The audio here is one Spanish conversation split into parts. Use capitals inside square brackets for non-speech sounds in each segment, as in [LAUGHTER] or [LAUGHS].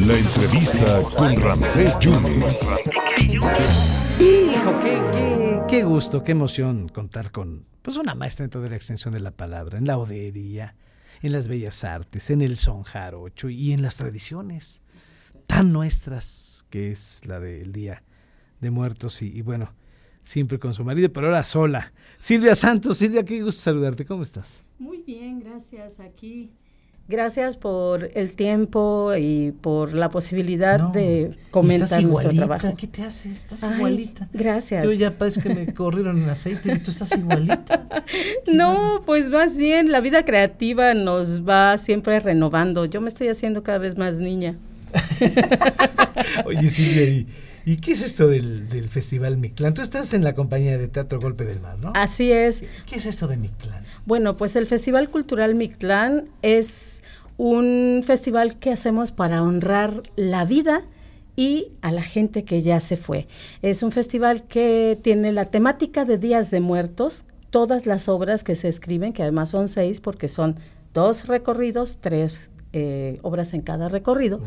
La entrevista con Ramsés Yunes. Hijo, qué, qué, qué gusto, qué emoción contar con pues una maestra en toda la extensión de la palabra, en la odería, en las bellas artes, en el son jarocho y en las tradiciones tan nuestras que es la del Día de Muertos y, y bueno, siempre con su marido, pero ahora sola. Silvia Santos, Silvia, qué gusto saludarte, ¿cómo estás? Muy bien, gracias. Aquí Gracias por el tiempo y por la posibilidad de comentar nuestro trabajo. ¿Qué te haces? Estás igualita. Gracias. Yo ya parece que me [LAUGHS] corrieron el aceite y tú estás igualita. [LAUGHS] no, pues más bien la vida creativa nos va siempre renovando. Yo me estoy haciendo cada vez más niña. [LAUGHS] Oye, Silvia, ¿y, qué es esto del, del, Festival Mictlán? Tú estás en la compañía de Teatro Golpe del Mar, ¿no? Así es. ¿Qué es esto de Mictlán? Bueno, pues el Festival Cultural Mictlán es un festival que hacemos para honrar la vida y a la gente que ya se fue. Es un festival que tiene la temática de Días de Muertos, todas las obras que se escriben, que además son seis porque son dos recorridos, tres eh, obras en cada recorrido.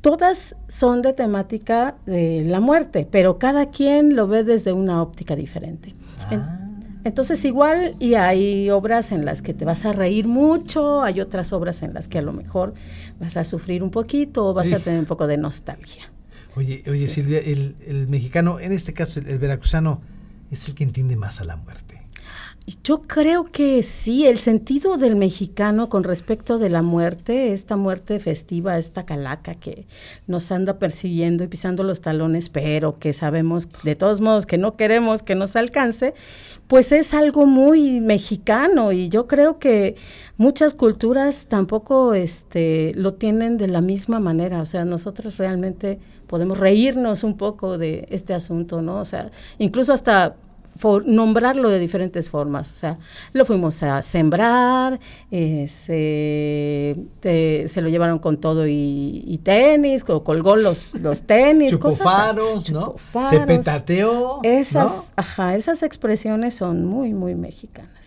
Todas son de temática de la muerte, pero cada quien lo ve desde una óptica diferente. Ah. Entonces igual y hay obras en las que te vas a reír mucho, hay otras obras en las que a lo mejor vas a sufrir un poquito o vas a tener un poco de nostalgia. Oye, oye Silvia, el, mexicano, en este caso el veracruzano, es el que entiende más a la muerte. Yo creo que sí, el sentido del mexicano con respecto de la muerte, esta muerte festiva, esta calaca que nos anda persiguiendo y pisando los talones, pero que sabemos de todos modos que no queremos que nos alcance, pues es algo muy mexicano y yo creo que muchas culturas tampoco este, lo tienen de la misma manera, o sea, nosotros realmente podemos reírnos un poco de este asunto, ¿no? O sea, incluso hasta nombrarlo de diferentes formas. O sea, lo fuimos a sembrar, eh, se, lo llevaron con todo y, tenis, colgó los, los tenis. Chupofaros, ¿no? Se petateó. Esas, ajá, esas expresiones son muy, muy mexicanas.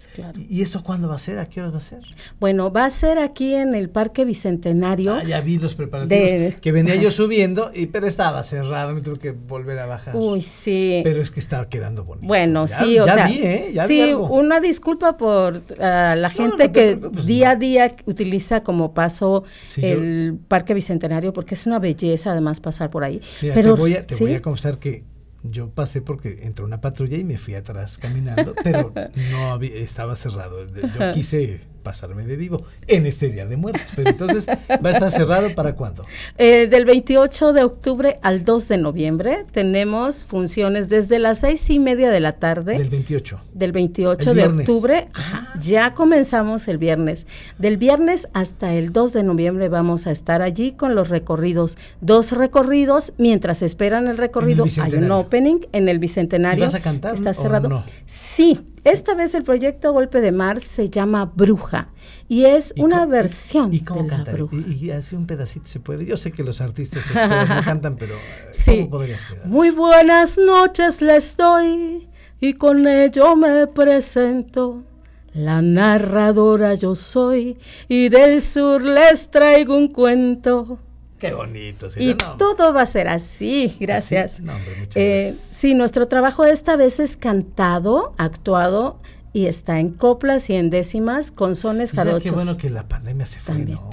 ¿Y esto cuándo va a ser? ¿A qué hora va a ser? Bueno, va a ser aquí en el Parque Bicentenario. Ah, ya vi los preparativos. que venía yo [LAUGHS] subiendo, y, pero estaba cerrado, me tuve que volver a bajar. Uy, sí. Pero es que estaba quedando bonito. Bueno, sí, o sea. Vi, ¿eh? Ya sí, una disculpa por ah, la gente que día a día utiliza como paso el Parque Bicentenario, porque es una belleza además pasar por ahí. pero, te voy a, te voy a confesar que yo pasé porque entró una patrulla y me fui atrás caminando, pero [LAUGHS] no había, estaba cerrado. Yo quise pasarme de vivo en este Día de Muertos. Pero entonces, ¿va a estar cerrado para cuándo? Eh, del 28 de octubre al 2 de noviembre tenemos funciones desde las seis y media de la tarde. Del 28. Del 28 de octubre. Ah. ya comenzamos el viernes. Del viernes hasta el 2 de noviembre vamos a estar allí con los recorridos. Dos recorridos, mientras esperan el recorrido, hay un opening en el Bicentenario. vas a cantar? Está cerrado. Sí, esta vez el proyecto Golpe de Mar se llama Bruja y es una versión ¿Y, cómo de Bruja. Y, así un pedacito se puede. Yo sé que los artistas no cantan, pero eh, ¿cómo podría ser? Muy buenas noches les doy y con ello me presento. La narradora yo soy y del sur les traigo un cuento. Qué bonito. y todo va a ser así, gracias. Eh, sí, nuestro trabajo esta vez es cantado, actuado y está en coplas y en décimas con sones jarochos. Qué bueno que la pandemia se fue, ¿no?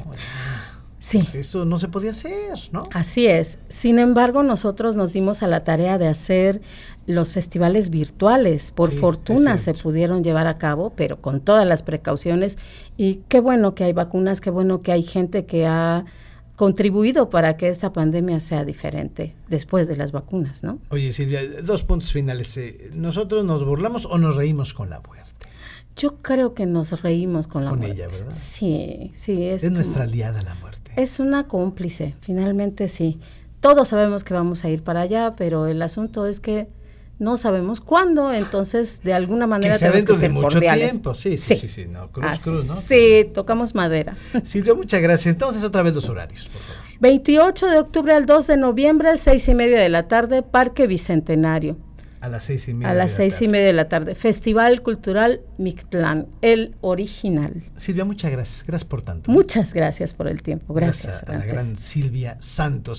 Sí. Eso no se podía hacer, ¿no? Así es. Sin embargo, nosotros nos dimos a la tarea de hacer los festivales virtuales. Por fortuna se pudieron llevar a cabo, pero con todas las precauciones. Y qué bueno que hay vacunas, qué bueno que hay gente que ha contribuido para que esta pandemia sea diferente después de las vacunas, ¿no? Oye, Silvia, dos puntos finales. Eh, ¿Nosotros nos burlamos o nos reímos con la muerte? Yo creo que nos reímos con la muerte. Con ella, ¿verdad? Sí, sí. Es, es nuestra aliada la muerte. Es una cómplice, finalmente sí. Todos sabemos que vamos a ir para allá, pero el asunto es que no sabemos cuándo, entonces de alguna manera que tenemos que ser de mucho tiempo, sí, sí, sí, sí, no, cruz, cruz, ¿no? Sí, tocamos madera. [LAUGHS] Silvia, muchas gracias. Entonces, otra vez los horarios, por favor. 28 de octubre al 2 de noviembre, seis y media de la tarde, Parque Bicentenario. A las seis y media. A las de la seis y tarde. media de la tarde. Festival Cultural Mictlán, el original. Silvia, muchas gracias. Gracias por tanto. Muchas gracias por el tiempo. Gracias. a la gran Silvia Santos.